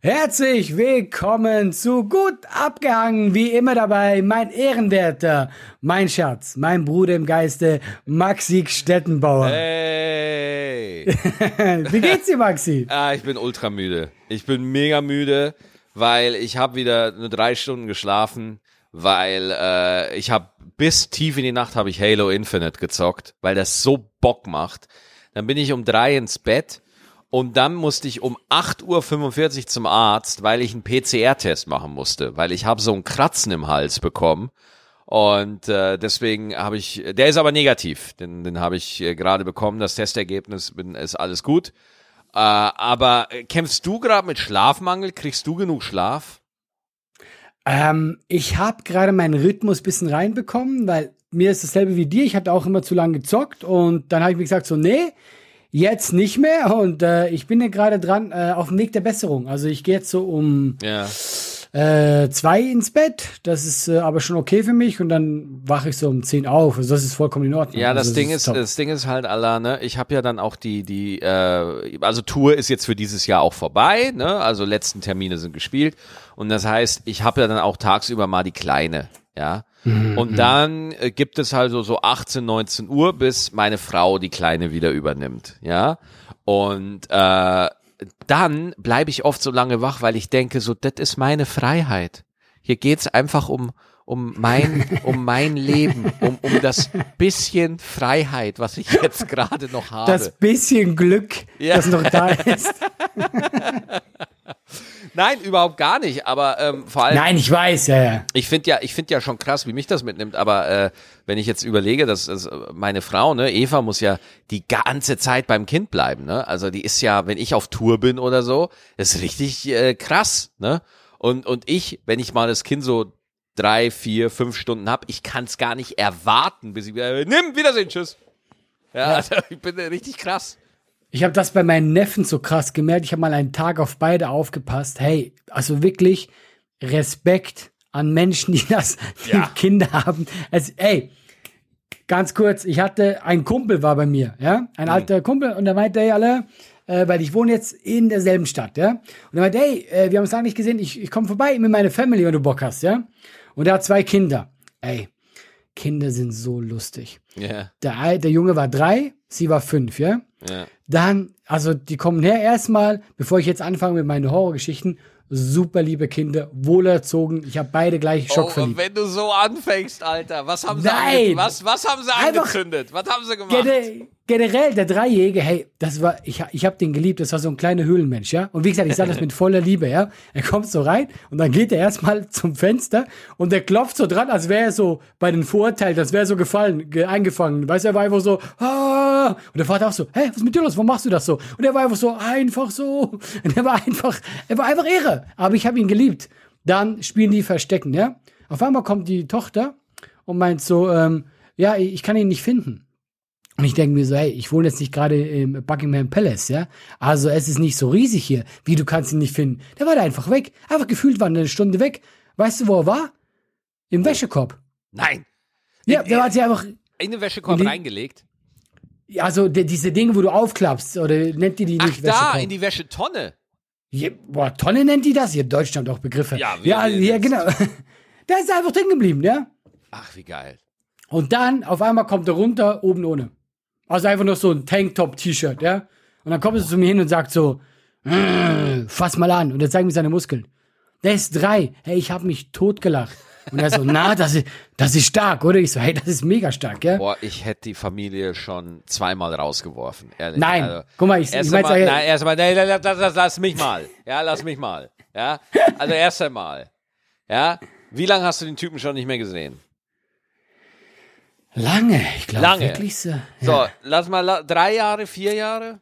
Herzlich willkommen zu Gut abgehangen, wie immer dabei, mein Ehrenwerter, mein Schatz, mein Bruder im Geiste, Maxi Stettenbauer. Hey! wie geht's dir, Maxi? ah, ich bin ultra müde. Ich bin mega müde, weil ich habe wieder nur drei Stunden geschlafen, weil äh, ich habe bis tief in die Nacht habe ich Halo Infinite gezockt, weil das so Bock macht. Dann bin ich um drei ins Bett und dann musste ich um 8.45 Uhr zum Arzt, weil ich einen PCR-Test machen musste, weil ich habe so einen Kratzen im Hals bekommen. Und äh, deswegen habe ich, der ist aber negativ, den, den habe ich äh, gerade bekommen, das Testergebnis bin, ist alles gut. Äh, aber äh, kämpfst du gerade mit Schlafmangel? Kriegst du genug Schlaf? Ähm, ich habe gerade meinen Rhythmus bisschen reinbekommen, weil mir ist dasselbe wie dir. Ich hatte auch immer zu lange gezockt und dann habe ich mir gesagt so, nee, Jetzt nicht mehr und äh, ich bin ja gerade dran äh, auf dem Weg der Besserung. Also ich gehe jetzt so um Ja. äh, zwei ins Bett. Das ist äh, aber schon okay für mich und dann wache ich so um zehn auf. Also das ist vollkommen in Ordnung. Ja, das also, Ding ist, top. das Ding ist halt, Allah, ne, ich habe ja dann auch die, die, äh, also Tour ist jetzt für dieses Jahr auch vorbei, ne? Also letzten Termine sind gespielt. Und das heißt, ich habe ja dann auch tagsüber mal die Kleine, ja. Und dann äh, gibt es halt so, so 18, 19 Uhr, bis meine Frau die Kleine wieder übernimmt, ja. Und äh, dann bleibe ich oft so lange wach, weil ich denke, so, das ist meine Freiheit. Hier geht's einfach um, um mein, um mein Leben, um, um das bisschen Freiheit, was ich jetzt gerade noch habe. das bisschen Glück, Ja. das noch da ist. Nein, überhaupt gar nicht. Aber ähm, vor allem, Nein, ich weiß, ja, ja. ich finde ja, ich finde ja schon krass, wie mich das mitnimmt. Aber äh, wenn ich jetzt überlege, dass, dass meine Frau, ne, Eva, muss ja die ganze Zeit beim Kind bleiben. Ne? Also die ist ja, wenn ich auf Tour bin oder so, ist richtig äh, krass. Ne? Und und ich, wenn ich mal das Kind so drei, vier, fünf Stunden hab, ich kann es gar nicht erwarten, bis ich wieder nimm Wiedersehen, tschüss. Ja, also ich bin richtig krass. Ich habe das bei meinen Neffen so krass gemerkt. Ich habe mal einen Tag auf beide aufgepasst. Hey, also wirklich Respekt an Menschen, die das, die Ja. Kinder haben. Also, ey, ganz kurz, ich hatte, ein Kumpel war bei mir, ja, ein alter Kumpel, und der meinte, hey, alle, äh, weil ich wohne jetzt in derselben Stadt, ja, und er meinte, hey, äh, wir haben es lange nicht gesehen, ich, ich komme vorbei mit meiner Family, wenn du Bock hast, ja, und er hat zwei Kinder. Ey, Kinder sind so lustig. Ja, Der, der Junge war drei, sie war fünf, ja. Ja. Dann, also die kommen her erstmal, bevor ich jetzt anfange mit meinen Horrorgeschichten, super liebe Kinder, wohlerzogen. Ich habe beide gleich Oh, schockverliebt. wenn du so anfängst, Alter, was haben sie, Nein! was, was haben sie Einfach- angezündet? Was haben sie gemacht? Gene generell, der Dreijährige, hey, das war, ich, ich habe den geliebt, das war so ein kleiner Höhlenmensch, ja. Und wie gesagt, ich sage das mit voller Liebe, ja. Er kommt so rein und dann geht er erstmal zum Fenster und der klopft so dran, als wäre er so bei den Vorurteilen, das wäre so gefallen, ge eingefangen. Weißt du, er war einfach so, ah, und der Vater auch so, hä, was ist mit dir los, warum machst du das so? Und er war einfach so, einfach so. Und er war einfach, er war einfach irre. Aber ich habe ihn geliebt. Dann spielen die Verstecken, ja. Auf einmal kommt die Tochter und meint so, ähm, ja, ich kann ihn nicht finden. Und ich denke mir so, hey, ich wohne jetzt nicht gerade im Buckingham Palace, ja? Also es ist nicht so riesig hier. Wie, du kannst ihn nicht finden? Der war da einfach weg. Einfach gefühlt war er eine Stunde weg. Weißt du, wo er war? Im Wäschekorb. Nein. Ja, In- der hat sich einfach, In den Wäschekorb In die- reingelegt. also die, diese Dinge, wo du aufklappst, oder nennt die die Ach, nicht da, Wäschekorb? in die Wäschetonne. Ja, boah, Tonne nennt die das? Hier in Deutschland auch Begriffe. Ja, ja, wie- ja genau. Der ist einfach drin geblieben, ja? Ach, wie geil. Und dann, auf einmal kommt er runter, oben ohne. Also einfach nur so ein Tanktop-T-Shirt, ja? Und dann kommt er zu mir hin und sagt so, "Äh, fass mal an. Und er zeigt mir seine Muskeln. Der ist drei. Hey, ich habe mich totgelacht. Und er so, na, das ist, das ist stark, oder? Ich so, hey, das ist mega stark, ja? Boah, ich hätte die Familie schon zweimal rausgeworfen, ehrlich. Nein, Also, guck mal, ich, ich mein's ja- nein, erst einmal, nein, nein, nein, das, das, lass mich mal. Ja, lass mich mal. Ja, also erst einmal. Ja, wie lange hast du den Typen schon nicht mehr gesehen? Lange, ich glaube Lange. wirklich so. So, Ja. lass mal, la- drei Jahre, vier Jahre?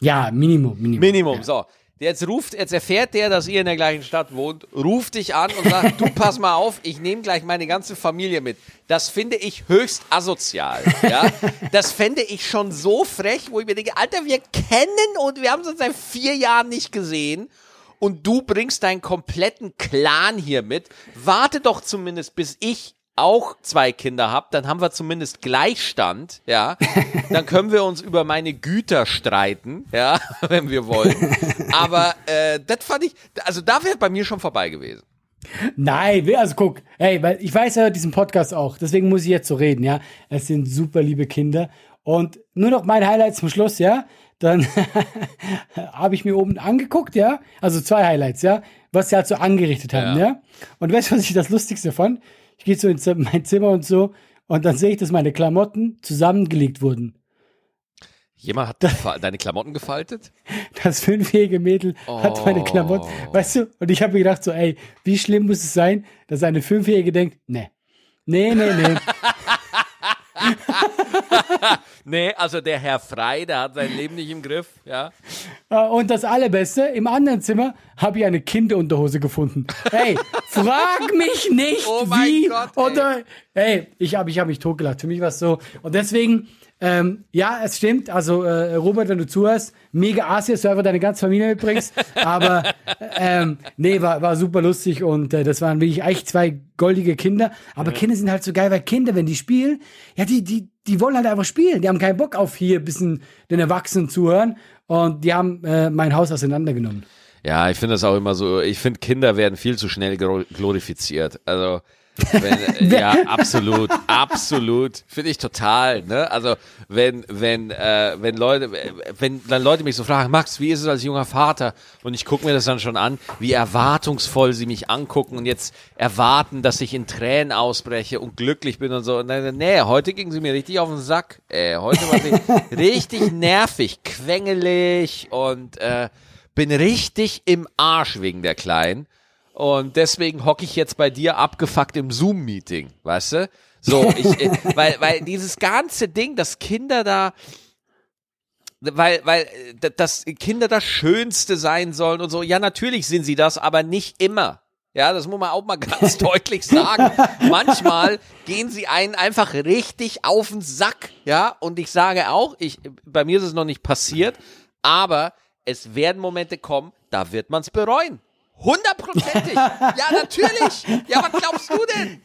ja, Minimum, Minimum. Minimum, so. Jetzt ruft, jetzt erfährt der, dass ihr in der gleichen Stadt wohnt, ruft dich an und sagt, du pass mal auf, ich nehme gleich meine ganze Familie mit. Das finde ich höchst asozial, ja. Das fände ich schon so frech, wo ich mir denke, Alter, wir kennen und wir haben uns seit vier Jahren nicht gesehen und du bringst deinen kompletten Clan hier mit. Warte doch zumindest, bis ich auch zwei Kinder habe, dann haben wir zumindest Gleichstand, ja. Dann können wir uns über meine Güter streiten, ja, wenn wir wollen. Aber äh, das fand ich, also da wäre bei mir schon vorbei gewesen. Nein, also guck, ey, weil ich weiß ja diesen Podcast auch, deswegen muss ich jetzt so reden, ja. Es sind super liebe Kinder. Und nur noch mein Highlight zum Schluss, ja. Dann habe ich mir oben angeguckt, ja. Also zwei Highlights, ja. Was sie halt so angerichtet haben, ja. ja? Und weißt du, was ich das Lustigste fand? Ich gehe so in mein Zimmer und so und dann sehe ich, dass meine Klamotten zusammengelegt wurden. Jemand hat deine Klamotten gefaltet? Das fünfjährige Mädel oh. hat meine Klamotten, oh. weißt du? Und ich habe mir gedacht so, ey, wie schlimm muss es sein, dass eine Fünfjährige denkt, nee, nee, nee, nee. nee, also der Herr Frei, der hat sein Leben nicht im Griff, ja. Äh, und das Allerbeste, im anderen Zimmer habe ich eine Kinderunterhose gefunden. Hey, frag mich nicht, oh wie Gott, oder, hey, ich habe ich hab mich totgelacht. Für mich war es so. Und deswegen, ähm, ja, es stimmt. Also, äh, Robert, wenn du zuhörst, mega Asia-Server deine ganze Familie mitbringst. aber, ähm, nee, war, war super lustig und äh, das waren wirklich eigentlich zwei goldige Kinder. Aber ja. Kinder sind halt so geil, weil Kinder, wenn die spielen, ja, die, die, die wollen halt einfach spielen. Die haben keinen Bock auf hier ein bisschen den Erwachsenen zuhören und die haben äh, mein Haus auseinandergenommen. Ja, ich finde das auch immer so. Ich finde, Kinder werden viel zu schnell glorifiziert. Also, wenn, ja, absolut, absolut. Finde ich total, ne? Also, wenn, wenn, äh, wenn Leute, wenn dann Leute mich so fragen, Max, wie ist es als junger Vater? Und ich gucke mir das dann schon an, wie erwartungsvoll sie mich angucken und jetzt erwarten, dass ich in Tränen ausbreche und glücklich bin und so. Nee, nee heute ging sie mir richtig auf den Sack. Äh, heute war sie richtig nervig, quengelig und äh, bin richtig im Arsch wegen der Kleinen. Und deswegen hocke ich jetzt bei dir abgefuckt im Zoom-Meeting, weißt du? So, ich, äh, weil, weil dieses ganze Ding, dass Kinder da, weil, weil, äh, dass Kinder das Schönste sein sollen und so, ja, natürlich sind sie das, aber nicht immer. Ja, das muss man auch mal ganz deutlich sagen. Manchmal gehen sie einen einfach richtig auf den Sack. Ja, und ich sage auch, ich, bei mir ist es noch nicht passiert, aber es werden Momente kommen, da wird man es bereuen. Hundertprozentig. ja, natürlich. Ja, was glaubst du denn?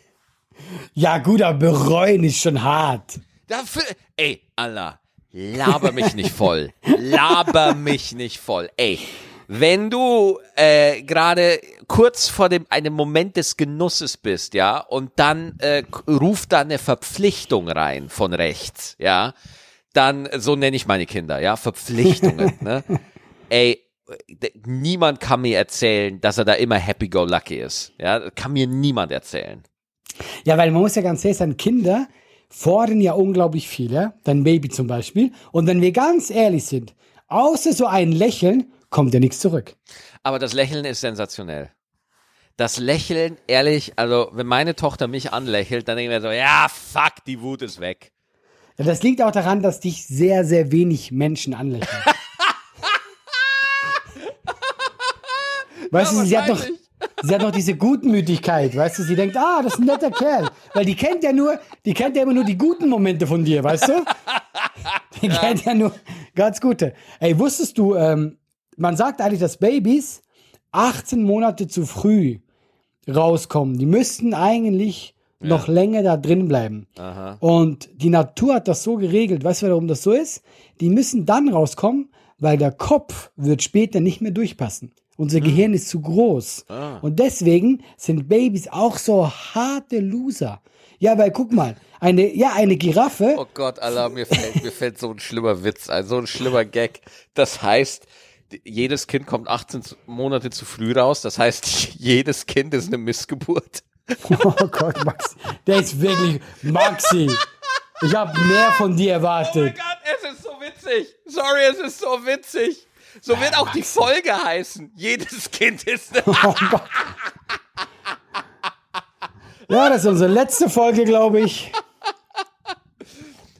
Ja, gut, aber bereuen ist schon hart. Dafür, ey, Allah, laber mich nicht voll. Laber mich nicht voll. Ey, wenn du äh, gerade kurz vor dem einem Moment des Genusses bist, ja, und dann äh, ruft da eine Verpflichtung rein von rechts, ja, dann so nenne ich meine Kinder, ja, Verpflichtungen, ne? Ey, niemand kann mir erzählen, dass er da immer happy-go-lucky ist. Ja, kann mir niemand erzählen. Ja, weil man muss ja ganz ehrlich sein, Kinder fordern ja unglaublich viel, ja? Dein Baby zum Beispiel. Und wenn wir ganz ehrlich sind, außer so ein Lächeln, kommt ja nichts zurück. Aber das Lächeln ist sensationell. Das Lächeln, ehrlich, also wenn meine Tochter mich anlächelt, dann denke ich mir so, ja, fuck, die Wut ist weg. Ja, das liegt auch daran, dass dich sehr, sehr wenig Menschen anlächeln. Weißt ja, du, sie hat, noch, sie hat noch diese Gutmütigkeit, weißt du, sie denkt, ah, das ist ein netter Kerl. Weil die kennt ja nur, die kennt ja immer nur die guten Momente von dir, weißt du? Die ja. kennt ja nur ganz gute. Ey, wusstest du, ähm, man sagt eigentlich, dass Babys 18 Monate zu früh rauskommen. Die müssten eigentlich ja. noch länger da drin bleiben. Aha. Und die Natur hat das so geregelt. Weißt du, warum das so ist? Die müssen dann rauskommen, weil der Kopf wird später nicht mehr durchpassen. Unser hm. Gehirn ist zu groß. Ah. Und deswegen sind Babys auch so harte Loser. Ja, weil guck mal, eine, ja, eine Giraffe. Oh Gott, Allah, mir fällt, mir fällt so ein schlimmer Witz ein, so ein schlimmer Gag. Das heißt, jedes Kind kommt 18 Monate zu früh raus. Das heißt, jedes Kind ist eine Missgeburt. Oh Gott, Max, der ist wirklich Maxi. Ich habe mehr von dir erwartet. Oh mein Gott, es ist so witzig. Sorry, es ist so witzig. So wird auch die Folge heißen. Jedes Kind ist. Oh ja, das ist unsere letzte Folge, glaube ich.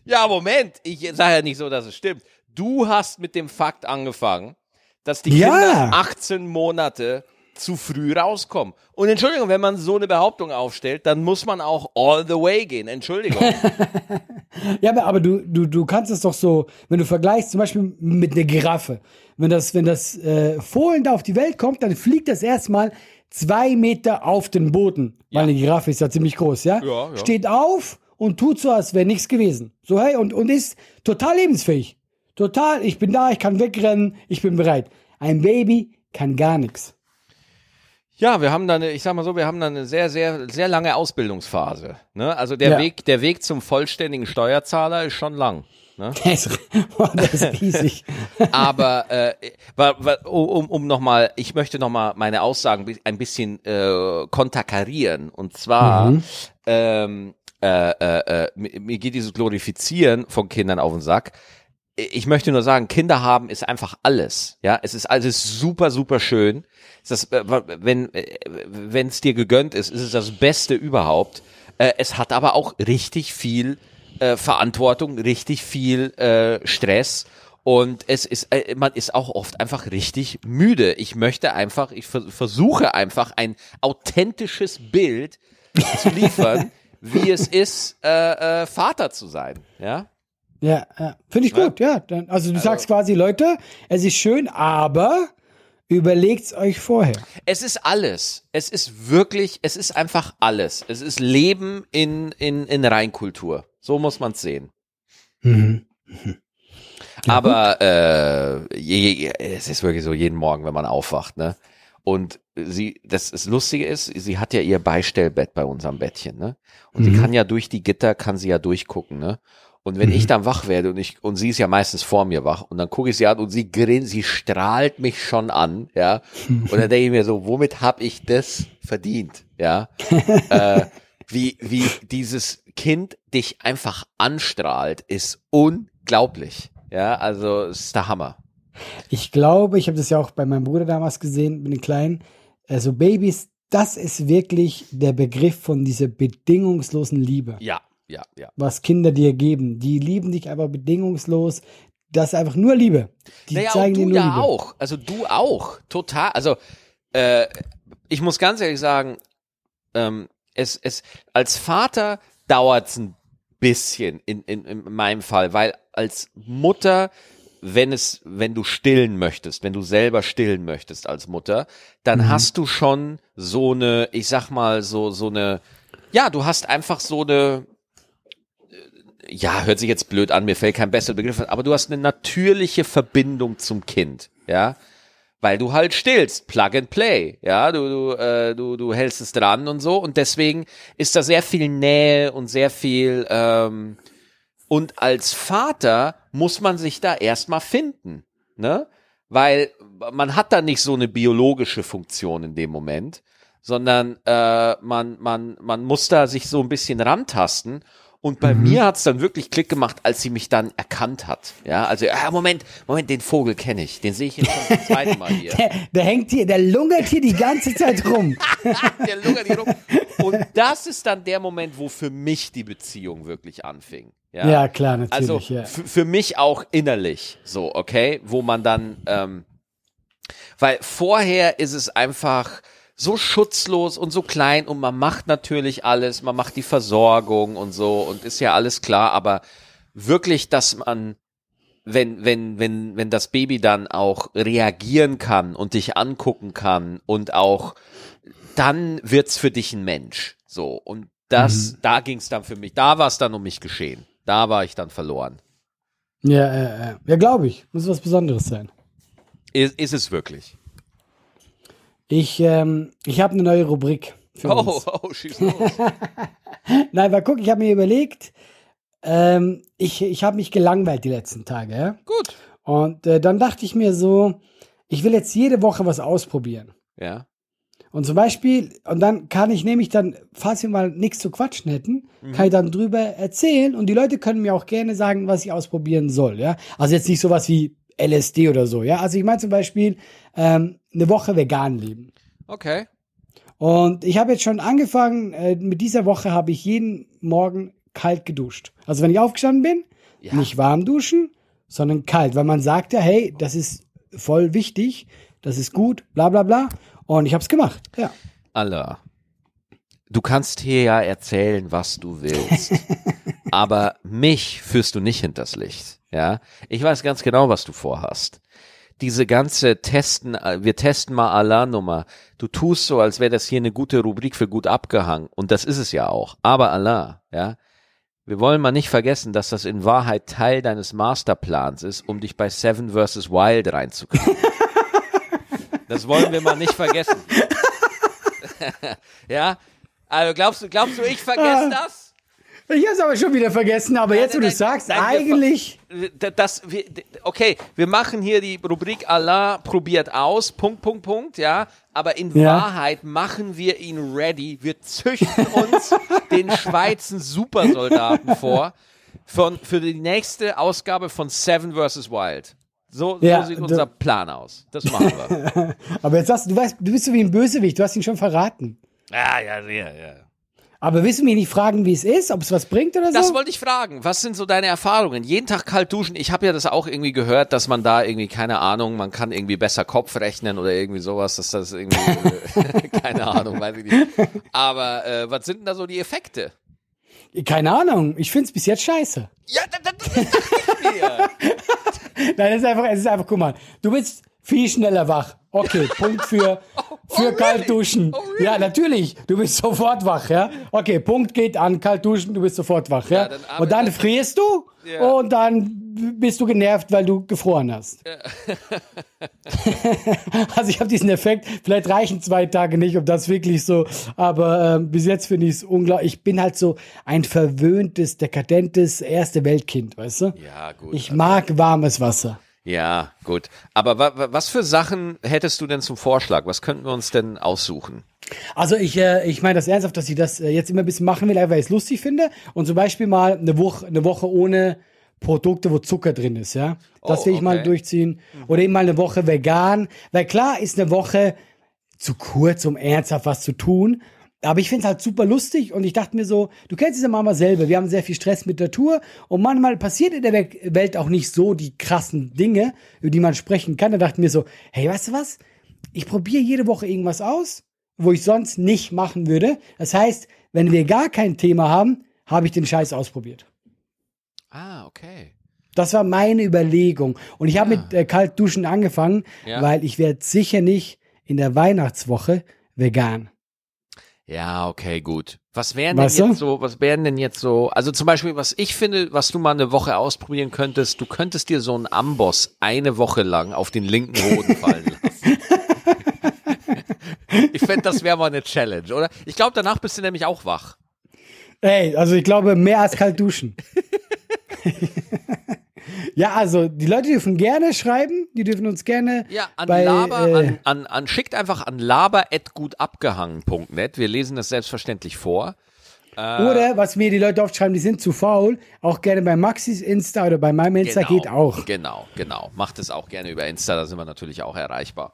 Ja, Moment. Ich sage ja nicht so, dass es stimmt. Du hast mit dem Fakt angefangen, dass die ja. Kinder 18 Monate zu früh rauskommen. Und Entschuldigung, wenn man so eine Behauptung aufstellt, dann muss man auch all the way gehen. Entschuldigung. ja, aber, du, du, du kannst es doch so, wenn du vergleichst zum Beispiel mit einer Giraffe. Wenn das, wenn das äh, Fohlen da auf die Welt kommt, dann fliegt das erstmal zwei Meter auf den Boden. Weil eine Giraffe ist ja ziemlich groß, ja? Ja, ja. Steht auf und tut so, als wäre nichts gewesen. So, hey, und, und ist total lebensfähig. Total, ich bin da, ich kann wegrennen, ich bin bereit. Ein Baby kann gar nichts. Ja, wir haben dann, ich sag mal so, wir haben dann eine sehr, sehr, sehr lange Ausbildungsphase. Ne? Also der Ja. Weg, der Weg zum vollständigen Steuerzahler ist schon lang. Ne? Der ist, boah, der ist riesig. Aber äh, um, um nochmal, ich möchte nochmal meine Aussagen ein bisschen äh, konterkarieren. Und zwar, ähm, äh, äh, äh, mir geht dieses Glorifizieren von Kindern auf den Sack. Ich möchte nur sagen, Kinder haben ist einfach alles. Ja, es ist alles super, super schön. Es ist Das, äh, wenn wenn es dir gegönnt ist, ist es das Beste überhaupt. Äh, es hat aber auch richtig viel äh, Verantwortung, richtig viel äh, Stress und es ist, äh, man ist auch oft einfach richtig müde. Ich möchte einfach, ich ver versuche einfach ein authentisches Bild zu liefern, wie es ist, äh, äh, Vater zu sein. Ja. Ja, ja. finde ich gut, ja. Dann, also du sagst quasi, Leute, es ist schön, aber überlegt's euch vorher. Es ist alles. Es ist wirklich, es ist einfach alles. Es ist Leben in, in, in Reinkultur. So muss man es sehen. Aber äh, je, je, es ist wirklich so jeden Morgen, wenn man aufwacht, ne? Und sie, das, das Lustige ist, sie hat ja ihr Beistellbett bei unserem Bettchen, ne? Und sie kann ja durch die Gitter, kann sie ja durchgucken, ne? Und wenn ich dann wach werde und ich, und sie ist ja meistens vor mir wach, und dann gucke ich sie an und sie grinst, sie strahlt mich schon an, ja. Und dann denke ich mir so, womit habe ich das verdient, ja? äh, wie, wie dieses Kind dich einfach anstrahlt, ist unglaublich. Ja, also ist der Hammer. Ich glaube, ich habe das ja auch bei meinem Bruder damals gesehen, mit den Kleinen. Also Babys, das ist wirklich der Begriff von dieser bedingungslosen Liebe, Ja, ja, ja. was Kinder dir geben. Die lieben dich einfach bedingungslos. Das ist einfach nur Liebe. Die Naja, zeigen und dir nur ja Liebe. auch. Also du auch. Total. Also äh, ich muss ganz ehrlich sagen, ähm, es, es, als Vater dauert es ein bisschen in, in, in meinem Fall, weil als Mutter, wenn es, wenn du stillen möchtest, wenn du selber stillen möchtest als Mutter, dann Mhm. hast du schon so eine, ich sag mal, so, so eine, ja, du hast einfach so eine, ja, hört sich jetzt blöd an, mir fällt kein besserer Begriff, ein, aber du hast eine natürliche Verbindung zum Kind, ja, weil du halt stillst, Plug and Play, ja, du du äh, du du hältst es dran und so und deswegen ist da sehr viel Nähe und sehr viel ähm, und als Vater muss man sich da erstmal finden, ne? Weil man hat da nicht so eine biologische Funktion in dem Moment, sondern äh, man, man, man muss da sich so ein bisschen rantasten. Und bei mir hat's dann wirklich Klick gemacht, als sie mich dann erkannt hat. Ja, also, ah, Moment, Moment, den Vogel kenne ich. Den sehe ich jetzt schon zum zweiten Mal hier. Der, der hängt hier, der lungert hier die ganze Zeit rum. der lungert hier rum. Und das ist dann der Moment, wo für mich die Beziehung wirklich anfing. Ja, Ja, klar, Also natürlich. ja. f- für mich auch innerlich so, okay, wo man dann, ähm, weil vorher ist es einfach so schutzlos und so klein und man macht natürlich alles, man macht die Versorgung und so und ist ja alles klar, aber wirklich, dass man wenn, wenn, wenn, wenn das Baby dann auch reagieren kann und dich angucken kann und auch, dann wird's für dich ein Mensch. So. Und das, da ging's dann für mich, da war es dann um mich geschehen. Da war ich dann verloren. Ja, äh, äh, ja glaube ich. Muss was Besonderes sein. Ist, ist es wirklich. Ich, ähm, ich habe eine neue Rubrik für Oh, uns. oh, schieß los. Nein, weil guck, ich habe mir überlegt, ähm, ich, ich habe mich gelangweilt die letzten Tage. Ja? Gut. Und äh, dann dachte ich mir so, ich will jetzt jede Woche was ausprobieren. Ja. Und zum Beispiel, und dann kann ich nämlich dann, falls wir mal nichts zu quatschen hätten, kann ich dann drüber erzählen und die Leute können mir auch gerne sagen, was ich ausprobieren soll, ja. Also jetzt nicht sowas wie LSD oder so, ja. Also ich meine zum Beispiel ähm, eine Woche vegan leben. Okay. Und ich habe jetzt schon angefangen, äh, mit dieser Woche habe ich jeden Morgen kalt geduscht. Also wenn ich aufgestanden bin, Ja. nicht warm duschen, sondern kalt, weil man sagt ja, hey, das ist voll wichtig, das ist gut, bla bla bla. Und ich habe es gemacht, ja. Allah. Du kannst hier ja erzählen, was du willst. aber mich führst du nicht hinters Licht. Ja. Ich weiß ganz genau, was du vorhast. Diese ganze Testen, äh, wir testen mal Allah-Nummer. Du tust so, als wäre das hier eine gute Rubrik für gut abgehangen. Und das ist es ja auch. Aber Allah, ja. Wir wollen mal nicht vergessen, dass das in Wahrheit Teil deines Masterplans ist, um dich bei Seven vs. Wild reinzukriegen. das wollen wir mal nicht vergessen. ja? Also glaubst du, glaubst du, ich vergesse Ah. das? Ich hab's aber schon wieder vergessen, aber jetzt, wo du nein, sagst, nein, wir- eigentlich. das, wir, okay, wir machen hier die Rubrik Allah probiert aus, Punkt, Punkt, Punkt, ja. Aber in Ja. Wahrheit machen wir ihn ready. Wir züchten uns den Schweizer Supersoldaten vor von, für die nächste Ausgabe von Seven vs. Wild. So, Ja, so sieht unser Plan aus. Das machen wir. Aber jetzt sagst du, du weißt, du bist so wie ein Bösewicht, du hast ihn schon verraten. ja, ja, ja, ja. Aber du mich nicht fragen, wie es ist, ob es was bringt oder so? Das wollte ich fragen. Was sind so deine Erfahrungen? Jeden Tag kalt duschen. Ich habe ja das auch irgendwie gehört, dass man da irgendwie, keine Ahnung, man kann irgendwie besser Kopf rechnen oder irgendwie sowas, dass das irgendwie, äh, keine Ahnung, weiß ich nicht. Aber äh, was sind denn da so die Effekte? Keine Ahnung, ich find's bis jetzt scheiße. Ja, das, das, das dachte ich mir. Nein, es ist einfach, es ist einfach, guck mal, du bist viel schneller wach. Okay, Punkt für, für really? kalt duschen. Oh, really? Ja, natürlich, du bist sofort wach, ja. Okay, Punkt geht an, kalt duschen, du bist sofort wach, ja. Ja, dann und dann frierst du Ja. und dann bist du genervt, weil du gefroren hast. also ich habe diesen Effekt, vielleicht reichen zwei Tage nicht, ob das wirklich so, aber ähm, bis jetzt finde ich es unglaublich. Ich bin halt so ein verwöhntes, dekadentes erste Weltkind, weißt du? Ja, gut. Ich mag warmes Wasser. Ja, gut. Aber wa, wa, was für Sachen hättest du denn zum Vorschlag? Was könnten wir uns denn aussuchen? Also ich, äh, ich meine das ernsthaft, dass ich das äh, jetzt immer ein bisschen machen will, einfach weil ich es lustig finde. Und zum Beispiel mal eine Woche, eine Woche ohne Produkte, wo Zucker drin ist, ja. Das Oh, will ich mal okay. durchziehen. Oder eben mal eine Woche vegan. Weil klar ist eine Woche zu kurz, um ernsthaft was zu tun. Aber ich finde es halt super lustig und ich dachte mir so, du kennst es ja Mama selber, wir haben sehr viel Stress mit der Tour und manchmal passiert in der We- Welt auch nicht so die krassen Dinge, über die man sprechen kann. Da dachte ich mir so, hey, weißt du was? Ich probiere jede Woche irgendwas aus, wo ich sonst nicht machen würde. Das heißt, wenn wir gar kein Thema haben, habe ich den Scheiß ausprobiert. Ah, okay. Das war meine Überlegung. Und ich habe mit äh, Kaltduschen angefangen, Ja. weil ich werde sicher nicht in der Weihnachtswoche vegan. Ja, okay, gut. Was wären denn Weißt du? jetzt so, was wären denn jetzt so, also zum Beispiel, was ich finde, was du mal eine Woche ausprobieren könntest, du könntest dir so einen Amboss eine Woche lang auf den linken Hoden fallen lassen. ich fände, das wäre mal eine Challenge, oder? Ich glaube, danach bist du nämlich auch wach. Ey, also ich glaube, mehr als kalt duschen. ja, also die Leute dürfen gerne schreiben, die dürfen uns gerne Ja, an bei, laber, äh, an, an, an, schickt einfach an laber.gutabgehangen.net. Wir lesen das selbstverständlich vor. oder was mir die Leute oft schreiben, die sind zu faul, auch gerne bei Maxis Insta oder bei meinem Insta geht auch. Genau, genau. Macht es auch gerne über Insta, da sind wir natürlich auch erreichbar.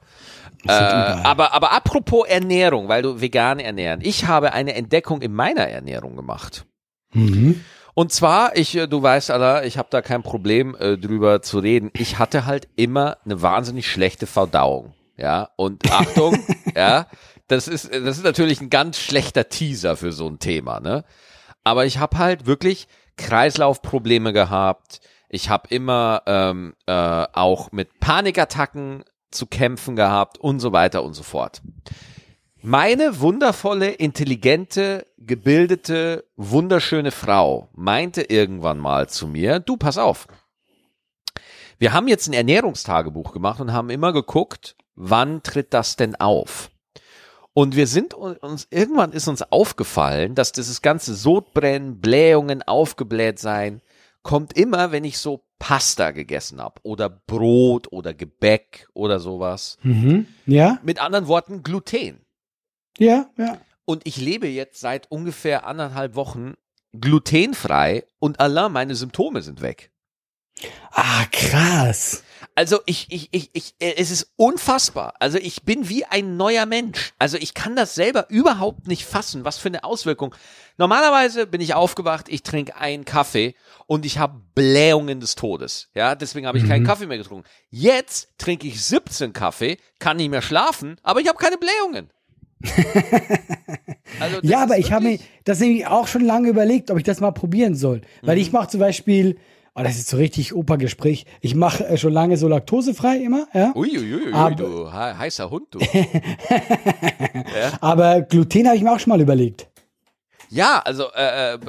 Äh, aber, aber apropos Ernährung, weil du vegan ernähren. Ich habe eine Entdeckung in meiner Ernährung gemacht. Mhm. Und zwar, ich, äh, du weißt, Alter, ich habe da kein Problem äh, drüber zu reden. Ich hatte halt immer eine wahnsinnig schlechte Verdauung. Ja, und Achtung, ja, das ist, das ist natürlich ein ganz schlechter Teaser für so ein Thema, ne? Aber ich habe halt wirklich Kreislaufprobleme gehabt. Ich habe immer ähm, äh, auch mit Panikattacken zu kämpfen gehabt und so weiter und so fort. Meine wundervolle, intelligente, gebildete, wunderschöne Frau meinte irgendwann mal zu mir, du pass auf. Wir haben jetzt ein Ernährungstagebuch gemacht und haben immer geguckt, wann tritt das denn auf? Und wir sind uns, irgendwann ist uns aufgefallen, dass dieses ganze Sodbrennen, Blähungen, aufgebläht sein, kommt immer, wenn ich so Pasta gegessen habe oder Brot oder Gebäck oder sowas. Mhm. Ja, Mit anderen Worten, Gluten. Ja, ja. Und ich lebe jetzt seit ungefähr anderthalb Wochen glutenfrei und Allah, meine Symptome sind weg. Ah, krass. Also ich, ich, ich, ich, äh, es ist unfassbar. Also ich bin wie ein neuer Mensch. Also ich kann das selber überhaupt nicht fassen, was für eine Auswirkung. Normalerweise bin ich aufgewacht, ich trinke einen Kaffee und ich habe Blähungen des Todes. Ja, deswegen habe ich keinen Kaffee mehr getrunken. Jetzt trinke ich 17 Kaffee, kann nicht mehr schlafen, aber ich habe keine Blähungen. Also Ja, aber ich habe mir das nämlich auch schon lange überlegt, ob ich das mal probieren soll. Weil Mhm. ich mache zum Beispiel Oh, das ist so richtig Opergespräch. Ich mache äh, schon lange so laktosefrei immer, ja. Uiuiui, Aber- du he- heißer Hund, du. Aber Gluten habe ich mir auch schon mal überlegt. Ja, also äh, äh,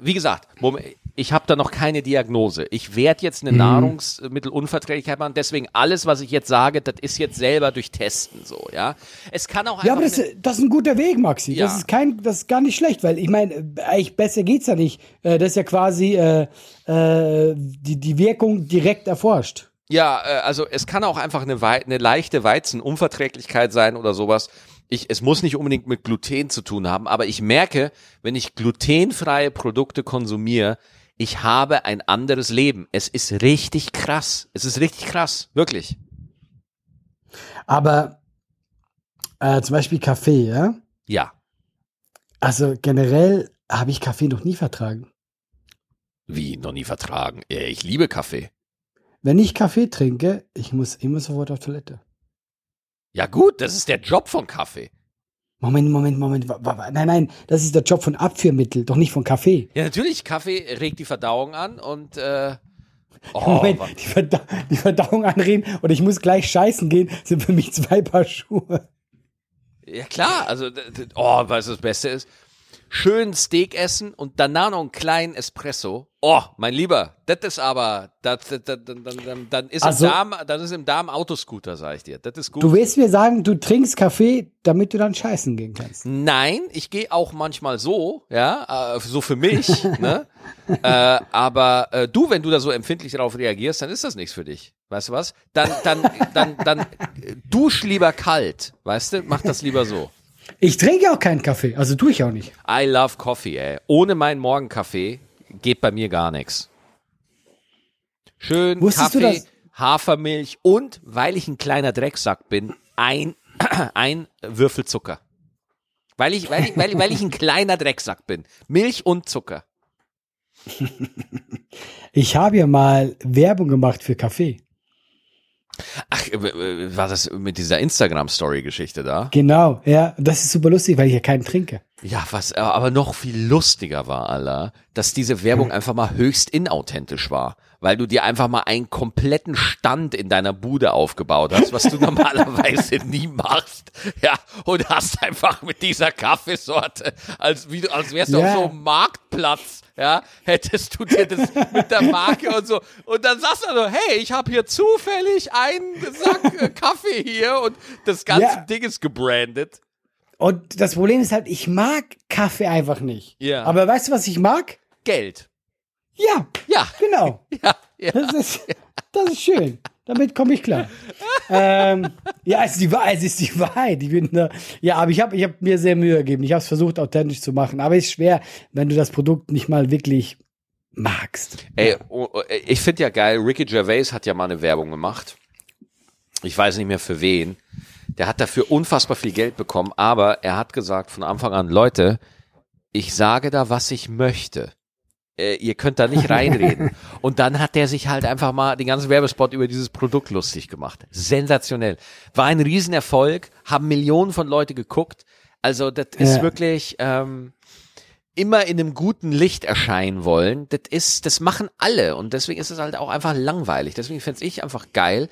wie gesagt, Moment, ich habe da noch keine Diagnose. Ich werde jetzt Mhm. eine Nahrungsmittelunverträglichkeit machen, deswegen alles, was ich jetzt sage, das ist jetzt selber durch Testen so, ja. Es kann auch Ja, aber das, das ist ein guter Weg, Maxi. Ja. Das ist kein, das ist gar nicht schlecht, weil ich meine, eigentlich besser geht's ja nicht. Äh, Das ist ja quasi äh, äh, die, die Wirkung direkt erforscht. Ja, äh, also es kann auch einfach eine, Wei eine leichte Weizenunverträglichkeit sein oder sowas. Ich, es muss nicht unbedingt mit Gluten zu tun haben, aber ich merke, wenn ich glutenfreie Produkte konsumiere, ich habe ein anderes Leben. Es ist richtig krass. Es ist richtig krass, wirklich. Aber äh, zum Beispiel Kaffee, ja. Ja. Also generell habe ich Kaffee noch nie vertragen. Wie noch nie vertragen. Ich liebe Kaffee. Wenn ich Kaffee trinke, ich muss immer sofort auf Toilette. Ja gut, das ist der Job von Kaffee. Moment, Moment, Moment. Nein, nein, das ist der Job von Abführmittel, doch nicht von Kaffee. Ja, natürlich, Kaffee regt die Verdauung an und äh, oh, Moment, die, Verda die Verdauung anreden und ich muss gleich scheißen gehen, sind für mich zwei Paar Schuhe. Ja klar, also oh, weißt du, das Beste ist? Schön Steak essen und danach noch einen kleinen Espresso. Oh, mein Lieber, das ist aber, das, das, das, dann, dann, dann, ist Also- im Darm, dann ist im Darm Autoscooter, sag ich dir. Das ist gut. Du willst mir sagen, du trinkst Kaffee, damit du dann scheißen gehen kannst. Nein, ich gehe auch manchmal so, ja, äh, so für mich, ne? äh, aber äh, du, wenn du da so empfindlich darauf reagierst, dann ist das nichts für dich. Weißt du was? Dann, dann, dann, dann äh, dusch lieber kalt, weißt du? Mach das lieber so. Ich trinke auch keinen Kaffee, also tue ich auch nicht. I love coffee, ey. Ohne meinen Morgenkaffee geht bei mir gar nichts. Schön Wusstest Kaffee, Hafermilch und, weil ich ein kleiner Drecksack bin, ein, ein Würfel Zucker. Weil ich, weil, ich, weil, ich- weil ich ein kleiner Drecksack bin. Milch und Zucker. Ich habe ja mal Werbung gemacht für Kaffee. Ach, äh, war das mit dieser Instagram-Story-Geschichte da? Genau, ja. Das ist super lustig, weil ich ja keinen trinke. Ja, was aber noch viel lustiger war, Allah, dass diese Werbung einfach mal höchst inauthentisch war. Weil du dir einfach mal einen kompletten Stand in deiner Bude aufgebaut hast, was du normalerweise nie machst. Ja, und hast einfach mit dieser Kaffeesorte, als, wie als wärst du Ja. auf so einem Marktplatz, ja, hättest du dir das mit der Marke und so. Und dann sagst du so, hey, ich habe hier zufällig einen Sack äh, Kaffee hier und das ganze Ja. Ding ist gebrandet. Und das Problem ist halt, ich mag Kaffee einfach nicht. Ja. Aber weißt du, was ich mag? Geld. Ja, Ja. genau. Ja, ja. Das ist, das ist schön. Damit komme ich klar. ähm, ja, es ist die Wahrheit. Es ist die Wahrheit. Ich bin da, ja, aber ich habe ich hab mir sehr Mühe gegeben. Ich habe es versucht, authentisch zu machen. Aber es ist schwer, wenn du das Produkt nicht mal wirklich magst. Ey, oh, oh, ich finde ja geil, Ricky Gervais hat ja mal eine Werbung gemacht. Ich weiß nicht mehr für wen. Der hat dafür unfassbar viel Geld bekommen, aber er hat gesagt von Anfang an, Leute, ich sage da, was ich möchte. Äh, ihr könnt da nicht reinreden. Und dann hat der sich halt einfach mal den ganzen Werbespot über dieses Produkt lustig gemacht. Sensationell. War ein Riesenerfolg, haben Millionen von Leute geguckt. Also das ist Ja. wirklich ähm, immer in einem guten Licht erscheinen wollen. Das ist, das machen alle und deswegen ist es halt auch einfach langweilig. Deswegen fänd's ich einfach geil,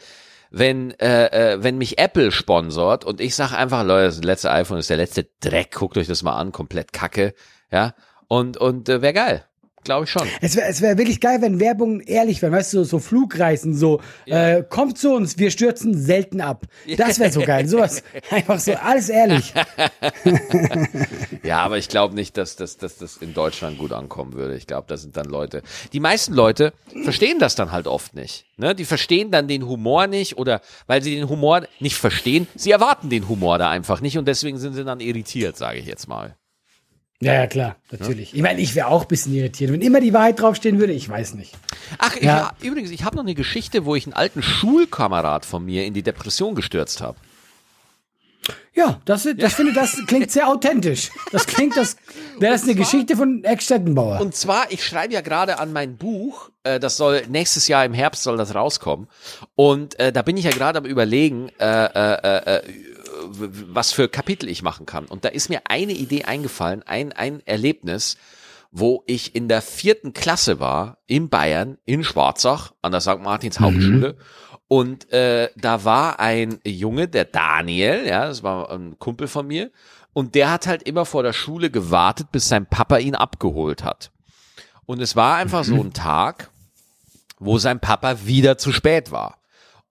wenn äh, äh, wenn mich Apple sponsort und ich sage einfach, Leute, das letzte iPhone ist der letzte Dreck, guckt euch das mal an, komplett Kacke, ja und und äh, wäre geil, glaube ich schon. Es wäre es wär wirklich geil, wenn Werbung ehrlich wäre. Weißt du, so Flugreisen, so, äh, kommt zu uns, wir stürzen selten ab. Das wäre so geil. Sowas, einfach so, alles ehrlich. Ja, aber ich glaube nicht, dass, dass, dass das in Deutschland gut ankommen würde. Ich glaube, da sind dann Leute. Die meisten Leute verstehen das dann halt oft nicht. Ne? Die verstehen dann den Humor nicht oder weil sie den Humor nicht verstehen, sie erwarten den Humor da einfach nicht und deswegen sind sie dann irritiert, sage ich jetzt mal. Ja, ja, klar, natürlich. Ich meine, ich wäre auch ein bisschen irritiert. Wenn immer die Wahrheit draufstehen würde, ich weiß nicht. Ach, ich, Ja. übrigens, ich habe noch eine Geschichte, wo ich einen alten Schulkamerad von mir in die Depression gestürzt habe. Ja, das, das finde das klingt sehr authentisch. Das klingt, das wäre das eine Geschichte von Eck-Stettenbauer. Und zwar, ich schreibe ja gerade an mein Buch, äh, das soll nächstes Jahr im Herbst soll das rauskommen. Und äh, da bin ich ja gerade am überlegen, äh, äh, äh, w- was für Kapitel ich machen kann. Und da ist mir eine Idee eingefallen, ein, ein Erlebnis, wo ich in der vierten Klasse war, in Bayern, in Schwarzach, an der St. Martins Hauptschule. Und äh, da war ein Junge, der Daniel, ja, das war ein Kumpel von mir, und der hat halt immer vor der Schule gewartet, bis sein Papa ihn abgeholt hat. Und es war einfach so ein Tag, wo sein Papa wieder zu spät war.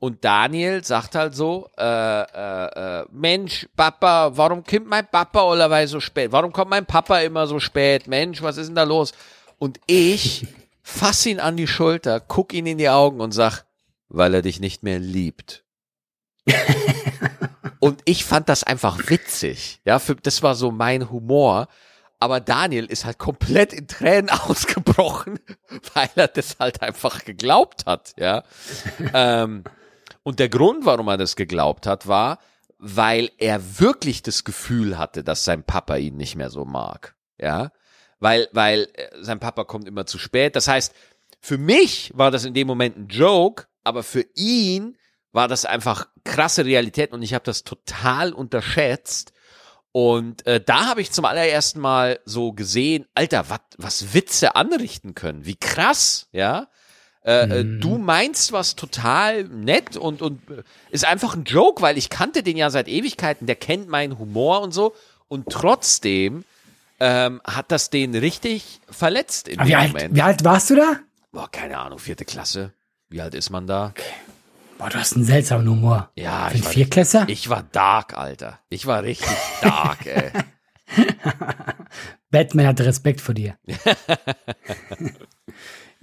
Und Daniel sagt halt so, äh, äh, äh, Mensch, Papa, warum kommt mein Papa allerweil so spät? Warum kommt mein Papa immer so spät? Mensch, was ist denn da los? Und ich fass ihn an die Schulter, guck ihn in die Augen und sag, weil er dich nicht mehr liebt. und ich fand das einfach witzig. Ja, für, das war so mein Humor. Aber Daniel ist halt komplett in Tränen ausgebrochen, weil er das halt einfach geglaubt hat, ja. ähm, und der Grund, warum er das geglaubt hat, war, weil er wirklich das Gefühl hatte, dass sein Papa ihn nicht mehr so mag, ja. Weil, weil äh, sein Papa kommt immer zu spät. Das heißt, für mich war das in dem Moment ein Joke, aber für ihn war das einfach krasse Realität und ich habe das total unterschätzt. Und äh, da habe ich zum allerersten Mal so gesehen, Alter, wat, was Witze anrichten können. Wie krass, ja. Äh, äh, Mhm. Du meinst was total nett und, und äh, ist einfach ein Joke, weil ich kannte den ja seit Ewigkeiten, der kennt meinen Humor und so. Und trotzdem ähm, hat das den richtig verletzt in Aber wie dem alt, Moment. wie alt warst du da? Boah, keine Ahnung, vierte Klasse. Wie alt ist man da? Boah, du hast einen seltsamen Humor. Ja, Für ich war, Vierklässler? ich war dark, Alter. Ich war richtig dark, ey. Batman hat Respekt vor dir.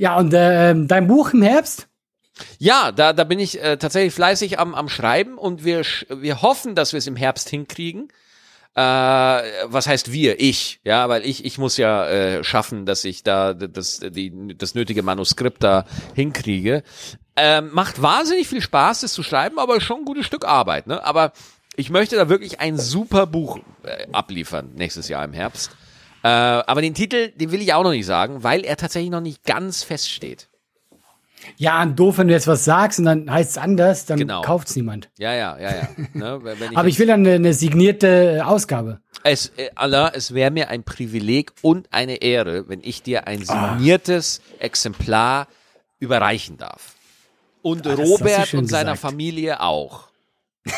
ja, und ähm, dein Buch im Herbst? Ja, da, da bin ich äh, tatsächlich fleißig am, am Schreiben und wir, wir hoffen, dass wir es im Herbst hinkriegen. Äh, was heißt wir? Ich, ja, weil ich, ich muss ja äh, schaffen, dass ich da das, die, das nötige Manuskript da hinkriege. Ähm, macht wahnsinnig viel Spaß, das zu schreiben, aber schon ein gutes Stück Arbeit, ne? Aber ich möchte da wirklich ein super Buch äh, abliefern nächstes Jahr im Herbst. Äh, aber den Titel, den will ich auch noch nicht sagen, weil er tatsächlich noch nicht ganz feststeht. Ja, und doof, wenn du jetzt was sagst und dann heißt es anders, dann Genau. kauft's niemand. Ja, ja, ja, ja. ne? wenn Aber ich will dann eine, eine signierte äh, Ausgabe. Es, äh, Allah, es wäre mir ein Privileg und eine Ehre, wenn ich dir ein Ah. signiertes Exemplar überreichen darf. Und Ah, Robert und seiner gesagt. Familie auch.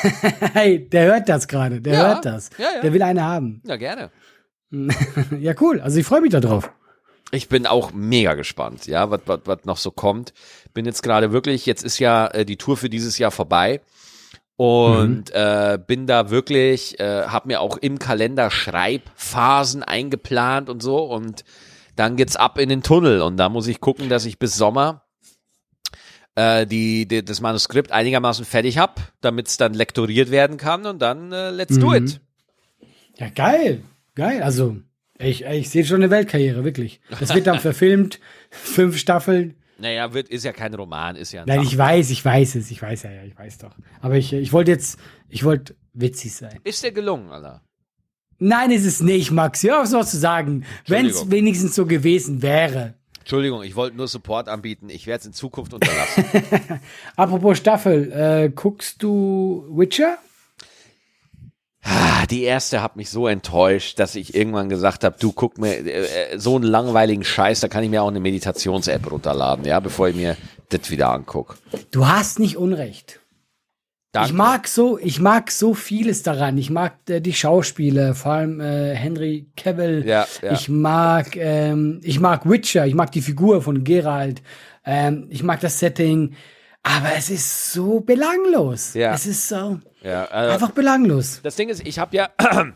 Hey, der hört das gerade, der Ja, hört das. ja, ja. Der will eine haben. Ja, gerne. Ja, cool. Also ich freue mich darauf. Ich bin auch mega gespannt, ja, was, was, was noch so kommt. Bin jetzt gerade wirklich, jetzt ist ja äh, die Tour für dieses Jahr vorbei und äh, bin da wirklich, äh, habe mir auch im Kalender Schreibphasen eingeplant und so und dann geht's ab in den Tunnel und da muss ich gucken, dass ich bis Sommer äh, die, die das Manuskript einigermaßen fertig hab, damit es dann lektoriert werden kann und dann äh, let's do it. Ja, geil. Geil. Also, ich, ich sehe schon eine Weltkarriere, wirklich. Das wird dann verfilmt, fünf Staffeln. Naja, wird, ist ja kein Roman, ist ja ein Nein, Sach- ich weiß, ich weiß es, ich weiß ja, ja, ich weiß doch. Aber ich, ich wollte jetzt, ich wollte witzig sein. Ist dir gelungen, Alter. Nein, ist es nicht, Max. Hör auf, so zu sagen. Wenn es wenigstens so gewesen wäre. Entschuldigung, ich wollte nur Support anbieten. Ich werde es in Zukunft unterlassen. Apropos Staffel, äh, guckst du Witcher? Ah, Die erste hat mich so enttäuscht, dass ich irgendwann gesagt habe, du guck mir äh, äh, so einen langweiligen Scheiß, da kann ich mir auch eine Meditations-App runterladen, ja, bevor ich mir das wieder anguck. Du hast nicht Unrecht. Danke. Ich mag so, ich mag so vieles daran. Ich mag äh, die Schauspieler, vor allem äh, Henry Cavill. Ja, ja. Ich mag, ähm, ich mag Witcher. Ich mag die Figur von Geralt. Ähm, ich mag das Setting. Aber es ist so belanglos. Ja. Es ist so ja, äh, einfach belanglos. das Ding ist, ich habe ja,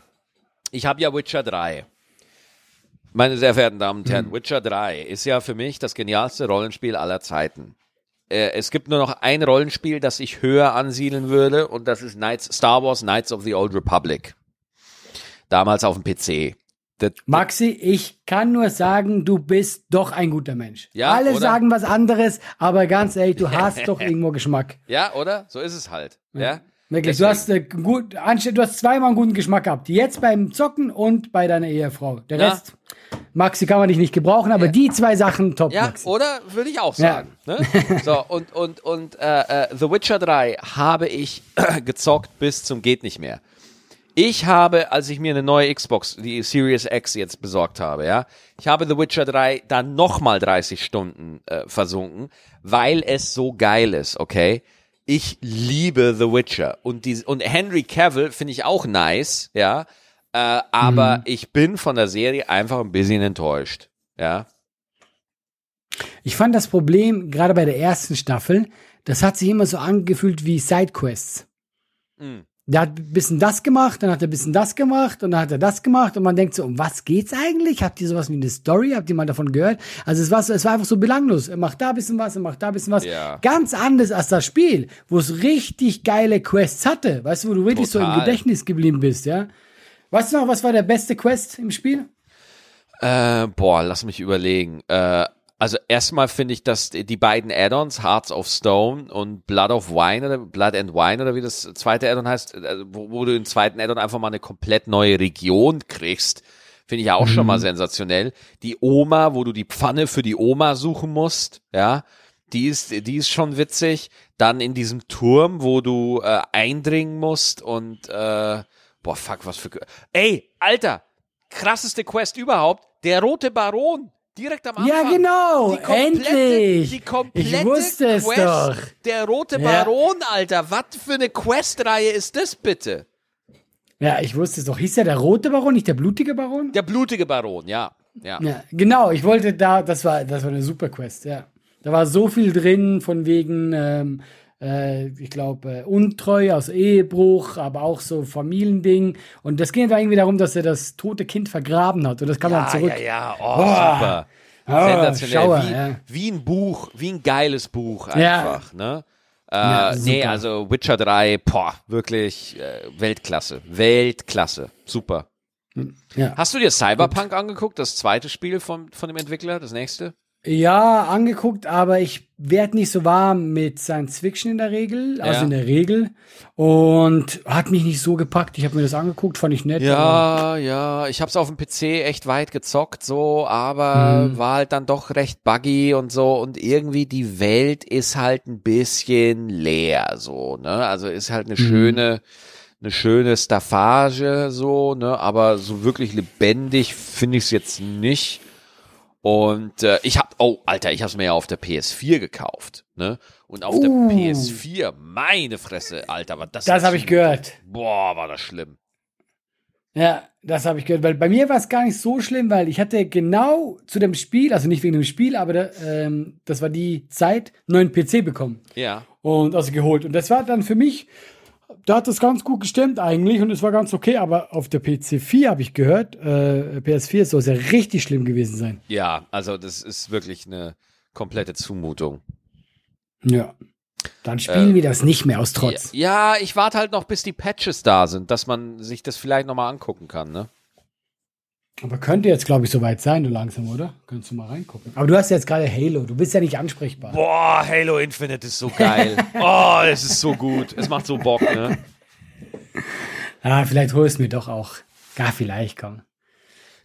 ich habe ja Witcher 3. Meine sehr verehrten Damen und Herren, Witcher 3 ist ja für mich das genialste Rollenspiel aller Zeiten. Äh, es gibt nur noch ein Rollenspiel, das ich höher ansiedeln würde, und das ist Knights, Star Wars Knights of the Old Republic. Damals auf dem PC. Das, Maxi, ich kann nur sagen, du bist doch ein guter Mensch. Ja, Alle oder? sagen was anderes, aber ganz ehrlich, du hast doch irgendwo Geschmack. ja, oder? So ist es halt. Ja. Wirklich, Deswegen- du hast, äh, gut, du hast zweimal einen guten Geschmack gehabt. Jetzt beim Zocken und bei deiner Ehefrau. Der Ja. Rest, Maxi kann man dich nicht gebrauchen, aber die zwei Sachen top, Ja, Maxi. oder würde ich auch Ja. sagen. Ne? So, und, und, und äh, äh, The Witcher 3 habe ich gezockt bis zum geht nicht mehr. Ich habe, als ich mir eine neue Xbox, die Series X jetzt besorgt habe, ja, ich habe The Witcher 3 dann nochmal 30 Stunden äh, versunken, weil es so geil ist, okay? Ich liebe The Witcher und die, und Henry Cavill finde ich auch nice, ja, äh, aber ich bin von der Serie einfach ein bisschen enttäuscht, ja. Ich fand das Problem, gerade bei der ersten Staffel, das hat sich immer so angefühlt wie Sidequests. Mhm. Der hat ein bisschen das gemacht, dann hat er ein bisschen das gemacht und dann hat er das gemacht und man denkt so, um was geht's eigentlich? Habt ihr sowas wie eine Story? Habt ihr mal davon gehört? Also es war, es war einfach so belanglos. Er macht da ein bisschen was, er macht da ein bisschen was. Ja. Ganz anders als das Spiel, wo es richtig geile Quests hatte. Weißt du, wo du wirklich so im Total. Gedächtnis geblieben bist, ja? Weißt du noch, was war der beste Quest im Spiel? Äh, boah, lass mich überlegen. Äh, also erstmal finde ich, dass die beiden Add-ons, Hearts of Stone und Blood of Wine oder Blood and Wine oder wie das zweite Add-on heißt, äh, wo, wo du im zweiten Add-on einfach mal eine komplett neue Region kriegst, finde ich ja auch schon mal sensationell. Die Oma, wo du die Pfanne für die Oma suchen musst, ja, die ist, die ist schon witzig. Dann in diesem Turm, wo du äh, eindringen musst und äh, boah, fuck, was für Ey, Alter, krasseste Quest überhaupt, der rote Baron. Direkt am Anfang. Ja, genau, Die komplette, endlich. Die komplette Ich wusste es Quest, doch. Der rote Ja. Baron, Alter. Was für eine Questreihe ist das bitte? Ja, ich wusste es doch. Hieß der der rote Baron, nicht der blutige Baron? Der blutige Baron, ja. Ja. Ja, genau. Ich wollte da, das war, das war eine super Quest, ja. Da war so viel drin von wegen, ähm, äh, ich glaube, äh, Untreue aus Ehebruch, aber auch so Familiending. Und das ging da irgendwie darum, dass er das tote Kind vergraben hat. Und das kam dann Ja, zurück. ja, ja. Oh, Boah. super. Ah, Sensationell. Schauer, wie, ja. wie ein Buch, wie ein geiles Buch Ja. einfach, ne? Äh, Ja, nee, also Witcher 3, boah, wirklich äh, Weltklasse. Weltklasse. Super. Ja. Hast du dir Cyberpunk angeguckt, das zweite Spiel von, von dem Entwickler, das nächste? Ja, angeguckt, aber ich werde nicht so warm mit Science Fiction in der Regel, also Ja. in der Regel. Und hat mich nicht so gepackt. Ich habe mir das angeguckt, fand ich nett. Ja, ja, ich hab's auf dem PC echt weit gezockt, so, aber Mhm. war halt dann doch recht buggy und so und irgendwie die Welt ist halt ein bisschen leer, so, ne, also ist halt eine Mhm. schöne, eine schöne Staffage, so, ne, aber so wirklich lebendig finde ich es jetzt nicht. Und äh, ich hab, oh, Alter, ich hab's mir ja auf der PS4 gekauft, ne? Und auf der Uh. PS4, meine Fresse, Alter, was das Das habe ich gehört. Boah, war das schlimm. Ja, das habe ich gehört, weil bei mir war es gar nicht so schlimm, weil ich hatte genau zu dem Spiel, also nicht wegen dem Spiel, aber da, ähm, das war die Zeit, einen neuen PC bekommen Ja. und also geholt. Und das war dann für mich, da hat das ganz gut gestimmt eigentlich und es war ganz okay, aber auf der PC4 habe ich gehört, äh, PS4 soll es ja richtig schlimm gewesen sein. Ja, also das ist wirklich eine komplette Zumutung. Ja. Dann spielen Äh, wir das nicht mehr aus Trotz. Ja, ich warte halt noch, bis die Patches da sind, dass man sich das vielleicht nochmal angucken kann, ne? Aber könnte jetzt, glaube ich, soweit sein, du langsam, oder? Kannst du mal reingucken. Aber du hast ja jetzt gerade Halo, du bist ja nicht ansprechbar. Boah, Halo Infinite ist so geil. oh, es ist so gut. Es macht so Bock, ne? Ah, vielleicht holst du mir doch auch. Ja, vielleicht, komm.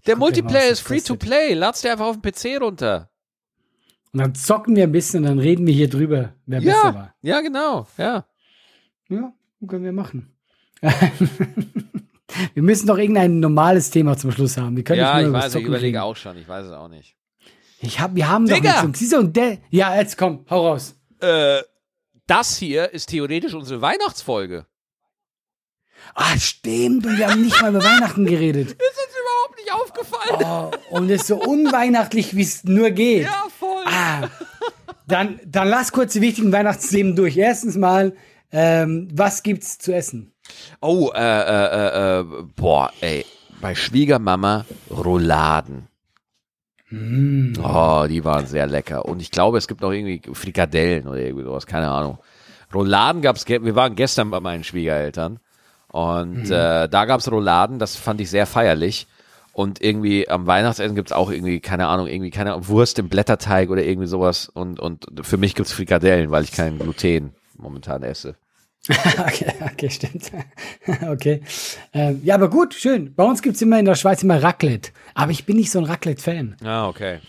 Der mal, Multiplayer ist free to play. Lad's dir einfach auf dem PC runter. Und dann zocken wir ein bisschen und dann reden wir hier drüber, wer besser Ja, war. ja, genau, ja. Ja, können wir machen. wir müssen doch irgendein normales Thema zum Schluss haben. Wir können Ja, nicht ich nur über weiß, ich überlege reden. auch schon. Ich weiß es auch nicht. Ich hab, wir haben doch Digga! nichts. Siehst du, und der, ja, jetzt komm, hau raus. Äh, das hier ist theoretisch unsere Weihnachtsfolge. Ah, stimmt, und wir haben nicht mal über Weihnachten geredet. Ist uns überhaupt nicht aufgefallen. Oh, und es ist so unweihnachtlich, wie es nur geht. Ja, voll. Ah, dann, dann lass kurz die wichtigen Weihnachtsthemen durch. Erstens mal, ähm, was gibt's zu essen? Oh, äh, äh, äh, äh, boah, ey, bei Schwiegermama Rouladen. Mm. Oh, die waren sehr lecker. Und ich glaube, es gibt noch irgendwie Frikadellen oder irgendwie sowas, keine Ahnung. Rouladen gab's, ge- wir waren gestern bei meinen Schwiegereltern und äh, da gab's Rouladen, das fand ich sehr feierlich. Und irgendwie am Weihnachtsessen gibt's auch irgendwie, keine Ahnung, irgendwie, keine Ahnung, Wurst im Blätterteig oder irgendwie sowas. Und, und für mich gibt's Frikadellen, weil ich kein Gluten momentan esse. okay, okay, stimmt. okay. Ähm, ja, aber gut, schön. Bei uns gibt's immer in der Schweiz immer Raclette. Aber ich bin nicht so ein Raclette-Fan. Ah, okay.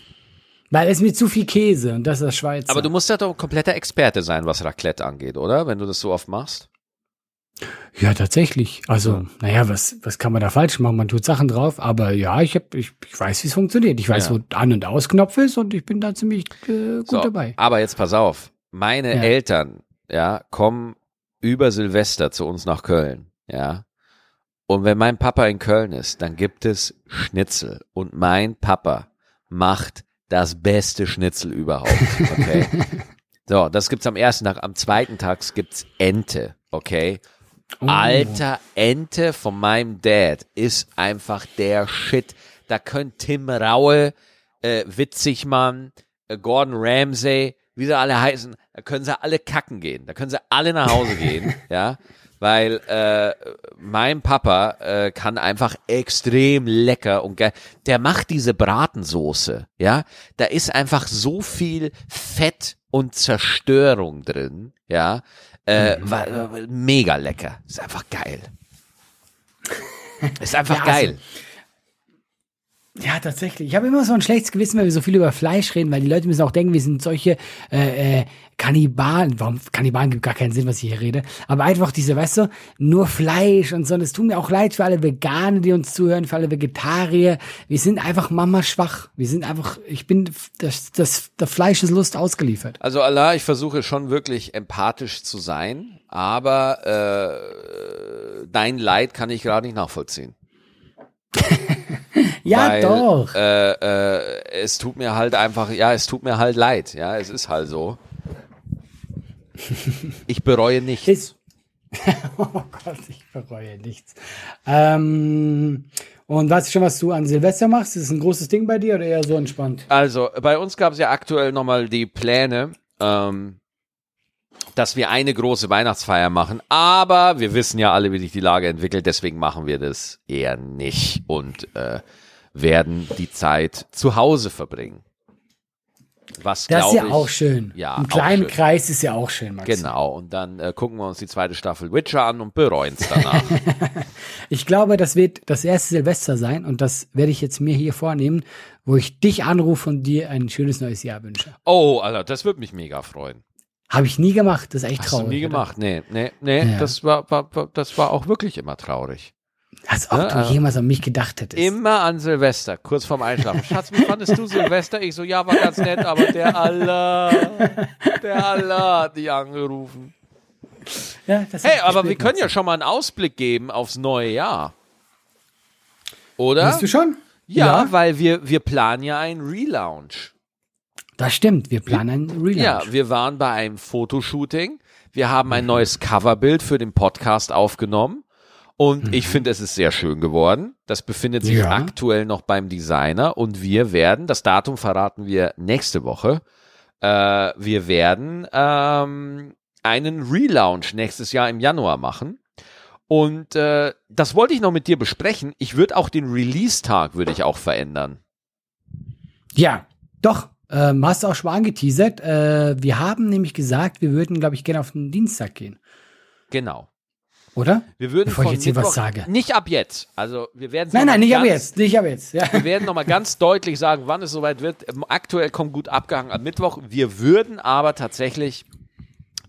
Weil es mit zu viel Käse und das ist das Schweizer. Aber du musst ja doch kompletter Experte sein, was Raclette angeht, oder? Wenn du das so oft machst. Ja, tatsächlich. Also, naja, was, was kann man da falsch machen? Man tut Sachen drauf, aber ja, ich, hab, ich, ich weiß, wie es funktioniert. Ich weiß, Ja. wo An- und Ausknopf ist und ich bin da ziemlich äh, gut So, dabei. Aber jetzt pass auf. Meine Ja. Eltern, ja, kommen über Silvester zu uns nach Köln, ja. Und wenn mein Papa in Köln ist, dann gibt es Schnitzel. Und mein Papa macht das beste Schnitzel überhaupt, okay? so, das gibt's am ersten Tag. Am zweiten Tag gibt's Ente, okay? Oh. Alter, Ente von meinem Dad ist einfach der Shit. Da können Tim Raue, äh, Witzigmann, äh, Gordon Ramsay, wie sie alle heißen, da können sie alle kacken gehen. Da können sie alle nach Hause gehen, ja. Weil äh, mein Papa äh, kann einfach extrem lecker und geil. Der macht diese Bratensoße, ja. Da ist einfach so viel Fett und Zerstörung drin, ja. Äh, war, äh, mega lecker. Ist einfach geil. Ist einfach Ja, also- geil. Ja, tatsächlich. Ich habe immer so ein schlechtes Gewissen, wenn wir so viel über Fleisch reden, weil die Leute müssen auch denken, wir sind solche äh, äh, Kannibalen. Warum? Kannibalen gibt gar keinen Sinn, was ich hier rede. Aber einfach diese, weißt du, nur Fleisch und so. Und es tut mir auch leid für alle Veganer, die uns zuhören, für alle Vegetarier. Wir sind einfach Mama schwach. Wir sind einfach, ich bin, das, das, der Fleisch ist Lust ausgeliefert. Also Allah, ich versuche schon wirklich empathisch zu sein, aber äh, dein Leid kann ich gerade nicht nachvollziehen. Ja, weil, doch. Äh, äh, es tut mir halt einfach, ja, es tut mir halt leid, ja, es ist halt so. Ich bereue nichts. Ist, oh Gott, ich bereue nichts. Ähm, und weißt du schon, was du an Silvester machst? Ist es ein großes Ding bei dir oder eher so entspannt? Also, bei uns gab es ja aktuell nochmal die Pläne, ähm, dass wir eine große Weihnachtsfeier machen, aber wir wissen ja alle, wie sich die Lage entwickelt, deswegen machen wir das eher nicht und äh, werden die Zeit zu Hause verbringen. Was Das ist ja ich, auch schön. Ja, Im kleinen. Kreis ist ja auch schön, Max. Genau, und dann äh, gucken wir uns die zweite Staffel Witcher an und bereuen es danach. Ich glaube, das wird das erste Silvester sein und das werde ich jetzt mir hier vornehmen, wo ich dich anrufe und dir ein schönes neues Jahr wünsche. oh, Alter, das würde mich mega freuen. Habe ich nie gemacht, das ist echt Hast traurig. du nie oder? gemacht? Nee, nee, nee, Ja. das, war, war, war, das war auch wirklich immer traurig. Als ob Ja, du jemals an mich gedacht hättest. Immer an Silvester, kurz vorm Einschlafen. Schatz, wie fandest du Silvester? Ich so, ja, war ganz nett, aber der Allah, der Allah hat dich angerufen. ja, das Hey, aber wir können ja schon mal einen Ausblick geben aufs neue Jahr. Oder? Weißt du schon? Ja, weil wir, wir planen ja einen Relaunch. Das stimmt, wir planen einen Relaunch. Ja, wir waren bei einem Fotoshooting. Wir haben ein neues Coverbild für den Podcast aufgenommen. Und ich finde, es ist sehr schön geworden. Das befindet sich Ja. aktuell noch beim Designer. Und wir werden, das Datum verraten wir nächste Woche, äh, wir werden ähm, einen Relaunch nächstes Jahr im Januar machen. Und äh, das wollte ich noch mit dir besprechen. Ich würde auch den Release-Tag würde ich auch verändern. Ja, doch. Ähm, hast du auch schon mal angeteasert. Äh, wir haben nämlich gesagt, wir würden, glaube ich, gerne auf den Dienstag gehen. Genau. Oder? Wir würden Bevor ich jetzt hier was sage. Nicht ab jetzt. Also wir werden Nein, nein, nicht aber jetzt. Nicht aber jetzt. Ja. Wir werden nochmal ganz deutlich sagen, wann es soweit wird. Aktuell kommt gut abgehangen am Mittwoch. Wir würden aber tatsächlich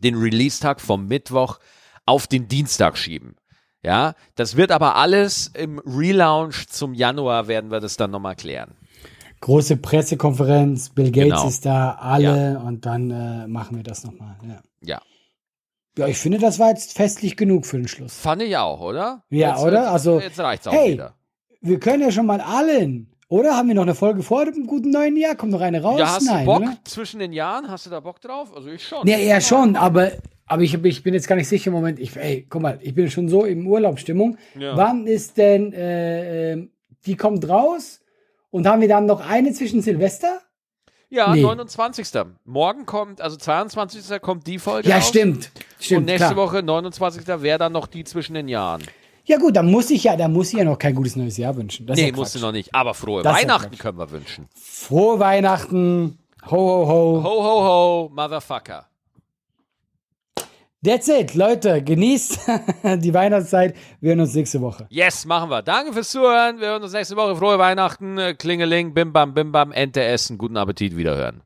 den Release-Tag vom Mittwoch auf den Dienstag schieben. Ja, das wird aber alles im Relaunch zum Januar werden wir das dann nochmal klären. Große Pressekonferenz, Bill Gates Genau. ist da, alle und dann äh, machen wir das nochmal. Ja. Ja. Ja, ich finde, das war jetzt festlich genug für den Schluss. Fand ich auch, oder? Ja, jetzt, oder? Also, Jetzt reicht's auch hey. wieder. Wir können ja schon mal allen. Oder haben wir noch eine Folge vor dem guten neuen Jahr? Kommt noch eine raus? Ja, hast Nein, du Bock oder? zwischen den Jahren? Hast du da Bock drauf? Also ich schon. Nee, eher schon, aber, aber ich, ich bin jetzt gar nicht sicher im Moment. Ich, ey, guck mal, ich bin schon so im Urlaubsstimmung. Ja. Wann ist denn, äh, ähm, die kommt raus und haben wir dann noch eine zwischen Silvester? Ja, Nee. 29. Morgen kommt, also 22. kommt die Folge Ja, raus. stimmt. Stimmt. Und nächste klar. Woche, 29. wäre dann noch die zwischen den Jahren. Ja, gut, dann muss ich ja, dann muss ich ja noch kein gutes neues Jahr wünschen. Das nee, ja musst du noch nicht. Aber frohe Das ja Weihnachten Quatsch. können wir wünschen. Frohe Weihnachten. Ho, ho, ho. Ho, ho, ho, Motherfucker. That's it, Leute. Genießt die Weihnachtszeit. Wir hören uns nächste Woche. Yes, machen wir. Danke fürs Zuhören. Wir hören uns nächste Woche. Frohe Weihnachten. Klingeling, bim bam, bim bam, Ente essen. Guten Appetit, wiederhören.